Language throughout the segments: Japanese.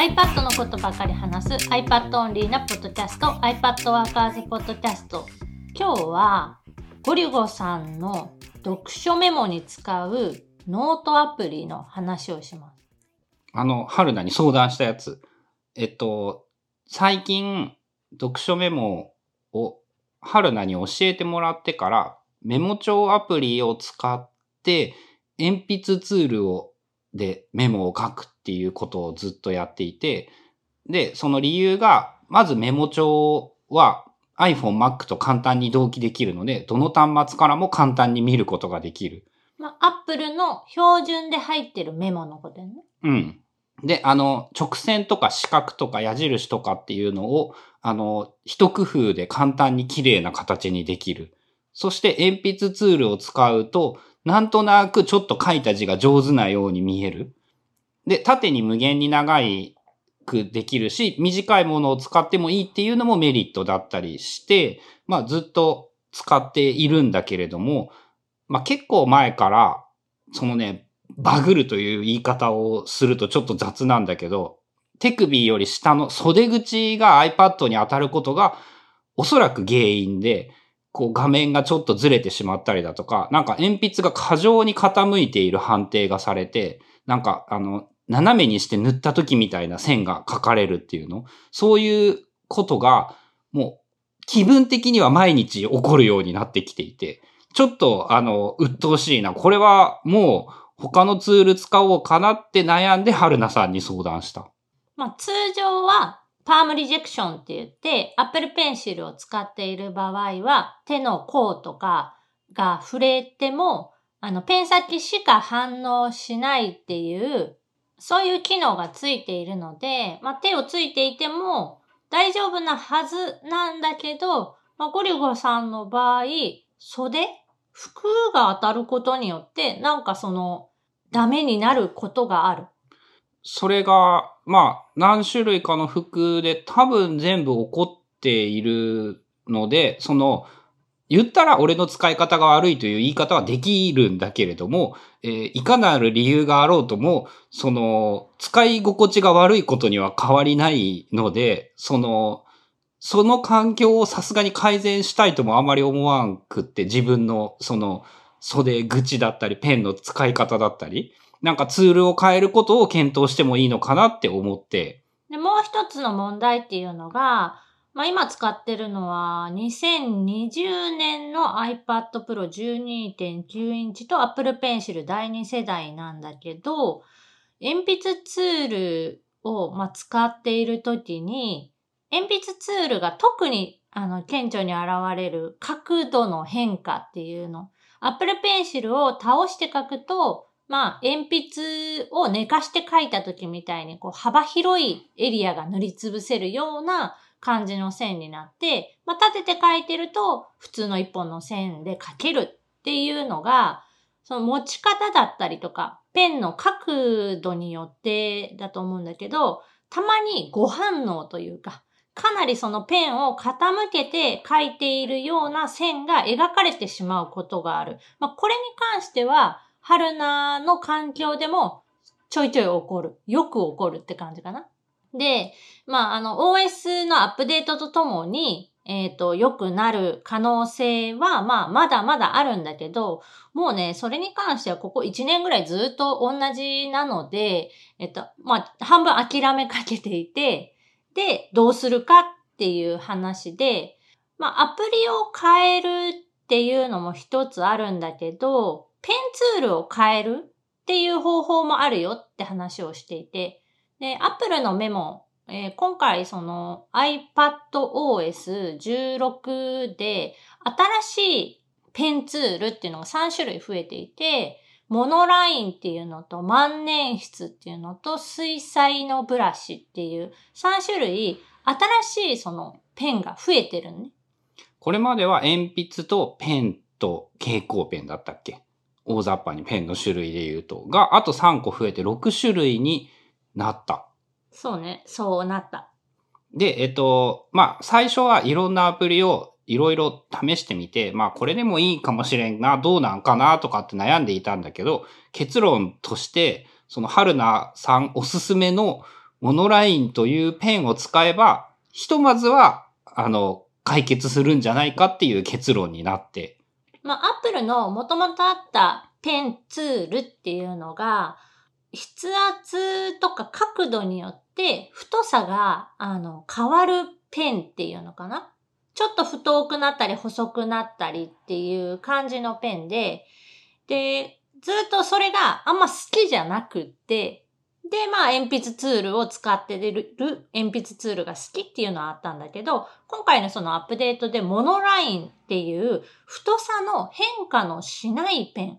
iPad のことばかり話す iPad オンリーなポッドキャスト iPad ワーカーズポッドキャスト今日はゴリゴさんの読書メモに使うノートアプリの話をします。あの、春菜に相談したやつ。えっと、最近、読書メモを春菜に教えてもらってから、メモ帳アプリを使って、鉛筆ツールを、でメモを書くっていうことをずっとやっていて、で、その理由が、まずメモ帳は iPhone、Mac と簡単に同期できるので、どの端末からも簡単に見ることができる。まあ、Apple の標準で入ってるメモのことよね。うん。で、あの、直線とか四角とか矢印とかっていうのを、あの、一工夫で簡単に綺麗な形にできる。そして鉛筆ツールを使うと、なんとなくちょっと書いた字が上手なように見える。で、縦に無限に長いくできるし、短いものを使ってもいいっていうのもメリットだったりして、まあずっと使っているんだけれども、まあ結構前から、そのね、バグるという言い方をするとちょっと雑なんだけど、手首より下の袖口が iPad に当たることがおそらく原因で、こう画面がちょっとずれてしまったりだとか、なんか鉛筆が過剰に傾いている判定がされて、なんかあの、斜めにして塗った時みたいな線が描かれるっていうの。そういうことが、もう気分的には毎日起こるようになってきていて、ちょっとあの、鬱陶しいな。これはもう他のツール使おうかなって悩んで春菜さんに相談した。まあ、通常はパームリジェクションって言って、Apple Pencil を使っている場合は、手の甲とかが触れても、あの、ペン先しか反応しないっていう、そういう機能がついているので、まあ、手をついていても大丈夫なはずなんだけど、まあ、ゴリゴさんの場合、袖？服が当たることによって、なんかその、ダメになることがある。それが、まあ、何種類かの服で多分全部起こっているので、その、言ったら俺の使い方が悪いという言い方はできるんだけれども、えーいかなる理由があろうとも、その、使い心地が悪いことには変わりないので、その、その環境をさすがに改善したいともあまり思わんくって、自分の、その、袖口だったり、ペンの使い方だったり、なんかツールを変えることを検討してもいいのかなって思って、で、もう一つの問題っていうのが、まあ今使ってるのは2020年の iPad Pro 12.9インチと Apple Pencil 第2世代なんだけど、鉛筆ツールを、まあ、使っているときに、鉛筆ツールが特にあの顕著に現れる角度の変化っていうの。Apple Pencil を倒して書くと、まあ、鉛筆を寝かして書いた時みたいに、こう、幅広いエリアが塗りつぶせるような感じの線になって、まあ、立てて書いてると、普通の一本の線で書けるっていうのが、その持ち方だったりとか、ペンの角度によってだと思うんだけど、たまに誤反応というか、かなりそのペンを傾けて書いているような線が描かれてしまうことがある。まあ、これに関しては、春菜の環境でもちょいちょい起こる。よく起こるって感じかな。で、まあ、あの、OS のアップデートとともに、えっ、と、良くなる可能性は、まあ、まだまだあるんだけど、もうね、それに関してはここ1年ぐらいずっと同じなので、えっと、まあ、半分諦めかけていて、で、どうするかっていう話で、まあ、アプリを変えるっていうのも一つあるんだけど、ペンツールを変えるっていう方法もあるよって話をしていて、で、Apple のメモ、えー今回その iPadOS16 で新しいペンツールっていうのが3種類増えていて、モノラインっていうのと万年筆っていうのと水彩のブラシっていう3種類新しいそのペンが増えてるね。これまでは鉛筆とペンと蛍光ペンだったっけ？大雑把にペンの種類で言うと。が、あと3個増えて6種類になった。そうね、そうなった。で、えっと、まあ、最初はいろんなアプリをいろいろ試してみて、まあ、これでもいいかもしれんな、どうなんかな、とかって悩んでいたんだけど、結論として、その春菜さんおすすめのモノラインというペンを使えば、ひとまずは、あの、解決するんじゃないかっていう結論になって。まあ、アップルの元々あったペンツールっていうのが、筆圧とか角度によって太さが、あの、変わるペンっていうのかな？ちょっと太くなったり細くなったりっていう感じのペンで、で、ずっとそれがあんま好きじゃなくって、で、まあ、鉛筆ツールを使って出る鉛筆ツールが好きっていうのはあったんだけど、今回のそのアップデートでモノラインっていう太さの変化のしないペン。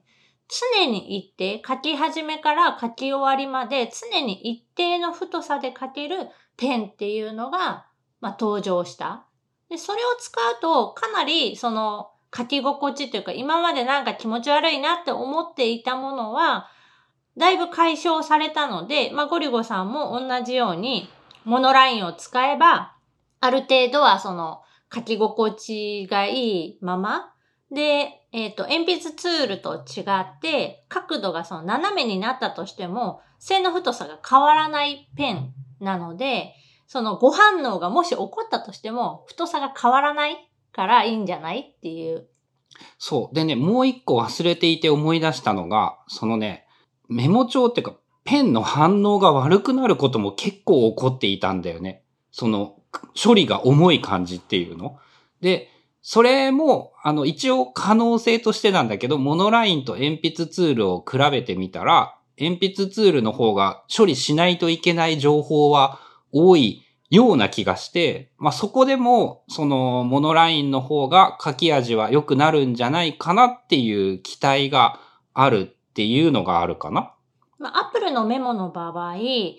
常に一定、書き始めから書き終わりまで常に一定の太さで書けるペンっていうのが、まあ、登場した。で、それを使うとかなりその書き心地というか今までなんか気持ち悪いなって思っていたものは、だいぶ解消されたので、まあ、ゴリゴさんも同じようにモノラインを使えば、ある程度はその書き心地がいいまま、で、えっ、と、鉛筆ツールと違って、角度がその斜めになったとしても、線の太さが変わらないペンなので、そのご反応がもし起こったとしても、太さが変わらないからいいんじゃないっていう。そう。でね、もう一個忘れていて思い出したのが、そのね、メモ帳っていうか、ペンの反応が悪くなることも結構起こっていたんだよね。その、処理が重い感じっていうの。で、それも、あの、一応可能性としてなんだけど、モノラインと鉛筆ツールを比べてみたら、鉛筆ツールの方が処理しないといけない情報は多いような気がして、まあ、そこでも、その、モノラインの方が書き味は良くなるんじゃないかなっていう期待があるっていうのがあるかな。まあ、アップルのメモの場合、メ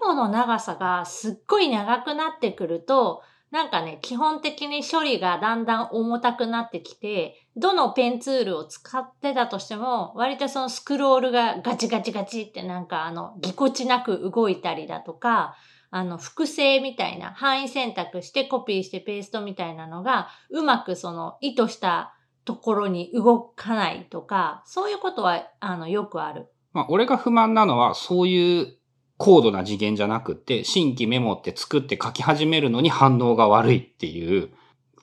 モの長さがすっごい長くなってくると、なんかね、基本的に処理がだんだん重たくなってきて、どのペンツールを使ってたとしても、割とそのスクロールがガチガチガチってなんかあの、ぎこちなく動いたりだとか、あの、複製みたいな、範囲選択してコピーしてペーストみたいなのが、うまくその意図したところに動かないとか、そういうことは、あの、よくある。まあ、俺が不満なのは、そういう高度な次元じゃなくて、新規メモって作って書き始めるのに反応が悪いっていう、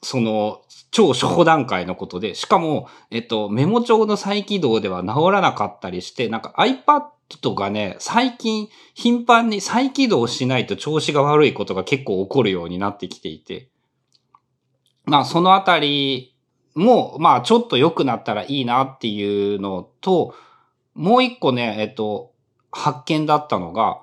その、超初歩段階のことで、しかも、えっと、メモ帳の再起動では治らなかったりして、なんか iPad とかね、最近頻繁に再起動しないと調子が悪いことが結構起こるようになってきていて、まあ、そのあたりも、まあ、ちょっと良くなったらいいなっていうのと、もう一個ね、えっと、発見だったのが、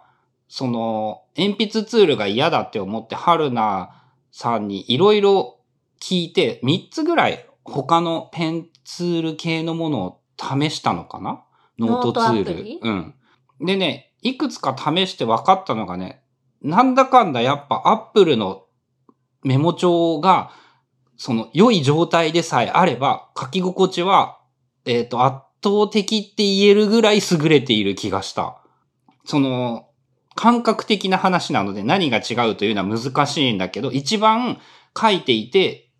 その、鉛筆ツールが嫌だって思って、春菜さんにいろいろ聞いて、3つぐらい他のペンツール系のものを試したのかな？ノートツール。うん。でね、いくつか試して分かったのがね、なんだかんだやっぱアップルのメモ帳が、その良い状態でさえあれば、書き心地は、えっ、と、圧倒的って言えるぐらい優れている気がした。その、感覚的な話なので何が違うというのは難しいんだけど、一番書いていて、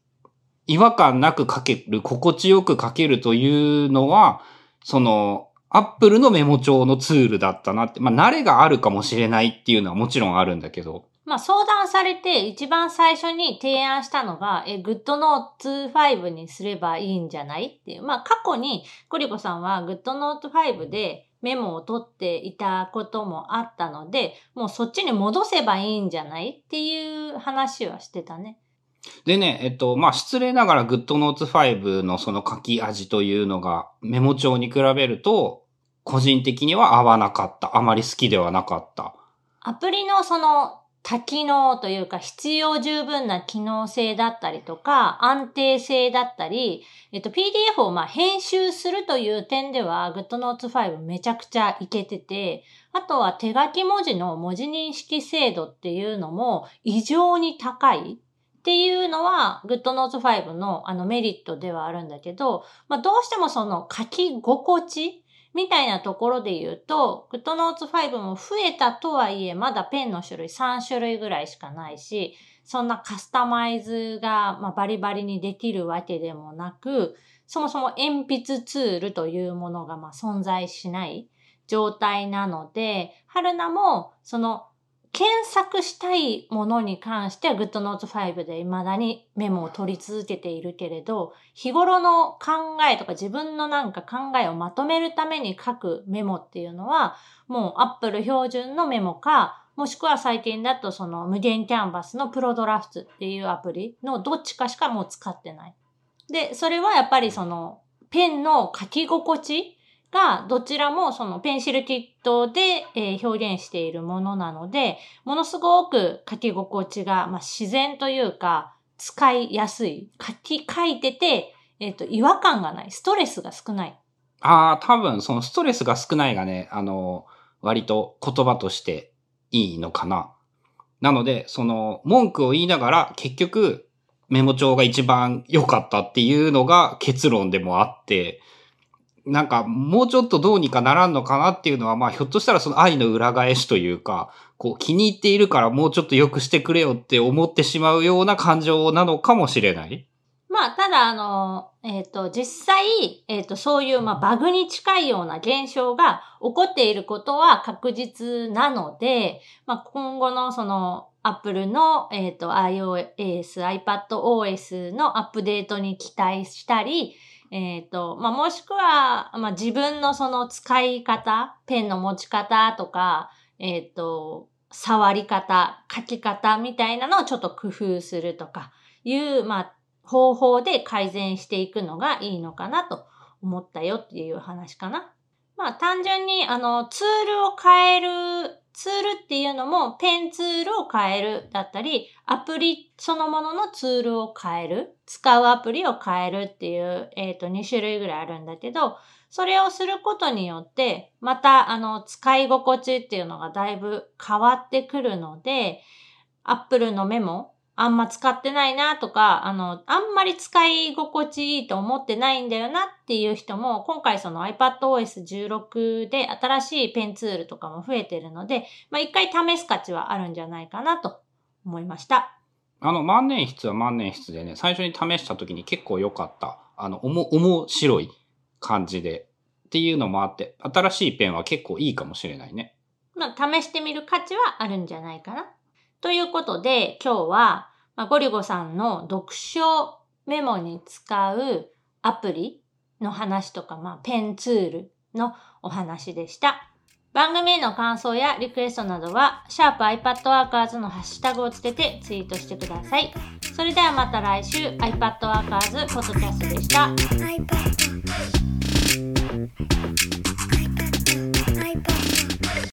違和感なく書ける、心地よく書けるというのは、その、アップルのメモ帳のツールだったなって、まあ、慣れがあるかもしれないっていうのはもちろんあるんだけど、まあ相談されて一番最初に提案したのが、え、GoodNote 5にすればいいんじゃない？っていう。まあ過去にゴリコさんは GoodNote 5でメモを取っていたこともあったので、もうそっちに戻せばいいんじゃない？っていう話はしてたね。でね、えっと、まあ、失礼ながら GoodNotes 5のその書き味というのがメモ帳に比べると、個人的には合わなかった。あまり好きではなかった。アプリのその多機能というか必要十分な機能性だったりとか安定性だったり、えっと PDF をまあ編集するという点では GoodNotes 5めちゃくちゃいけてて、あとは手書き文字の文字認識精度っていうのも異常に高い。っていうのは GoodNotes 5のあのメリットではあるんだけど、まあどうしてもその書き心地みたいなところで言うと、GoodNotes 5も増えたとはいえ、まだペンの種類3種類ぐらいしかないし、そんなカスタマイズが、まあ、バリバリにできるわけでもなく、そもそも鉛筆ツールというものがま存在しない状態なので、春菜もその検索したいものに関しては GoodNotes 5で未だにメモを取り続けているけれど、日頃の考えとか自分のなんか考えをまとめるために書くメモっていうのは、もう Apple 標準のメモか、もしくは最近だとその無限キャンバスのプロドラフトっていうアプリのどっちかしかもう使ってない。で、それはやっぱりそのペンの書き心地がどちらもそのペンシルキットで、えー、表現しているものなので、ものすごく書き心地が、まあ、自然というか使いやすい。書き、書いてて、えっ、ー、と、違和感がない。ストレスが少ない。ああ、多分そのストレスが少ないがね、あの、割と言葉としていいのかな。なので、その文句を言いながら結局メモ帳が一番良かったっていうのが結論でもあって、なんかもうちょっとどうにかならんのかなっていうのは、まあひょっとしたらその愛の裏返しというか、こう気に入っているからもうちょっと良くしてくれよって思ってしまうような感情なのかもしれない。まあ、ただ、あの、えっ、ー、と、実際、えっ、ー、と、そういう、まあ、バグに近いような現象が起こっていることは確実なので、まあ、今後のその、Apple の、えっ、ー、と、iOS、iPadOS のアップデートに期待したり、えっ、と、まあ、もしくは、まあ、自分のその使い方、ペンの持ち方とか、えっ、と、触り方、書き方みたいなのをちょっと工夫するとかいう、まあ、方法で改善していくのがいいのかなと思ったよっていう話かな。まあ単純にあのツールを変える、ツールっていうのもペンツールを変えるだったり、アプリそのもののツールを変える、使うアプリを変えるっていう、えっ、ー、と2種類ぐらいあるんだけど、それをすることによって、またあの使い心地っていうのがだいぶ変わってくるので、Apple のメモあんま使ってないなとか、あの、あんまり使い心地いいと思ってないんだよなっていう人も、今回その iPadOS16 で新しいペンツールとかも増えてるので、まあ一回試す価値はあるんじゃないかなと思いました。あの、万年筆は万年筆でね、最初に試した時に結構良かった。あの、おも、面白い感じで。っていうのもあって、新しいペンは結構いいかもしれないね。まあ、試してみる価値はあるんじゃないかな。ということで、今日は、まあ、ゴリゴさんの読書メモに使うアプリの話とか、まあ、ペンツールのお話でした。番組への感想やリクエストなどは、シャープ i p a d w o r k e r s のハッシュタグをつけてツイートしてください。それではまた来週 iPadWorkers ポッドキャストでした。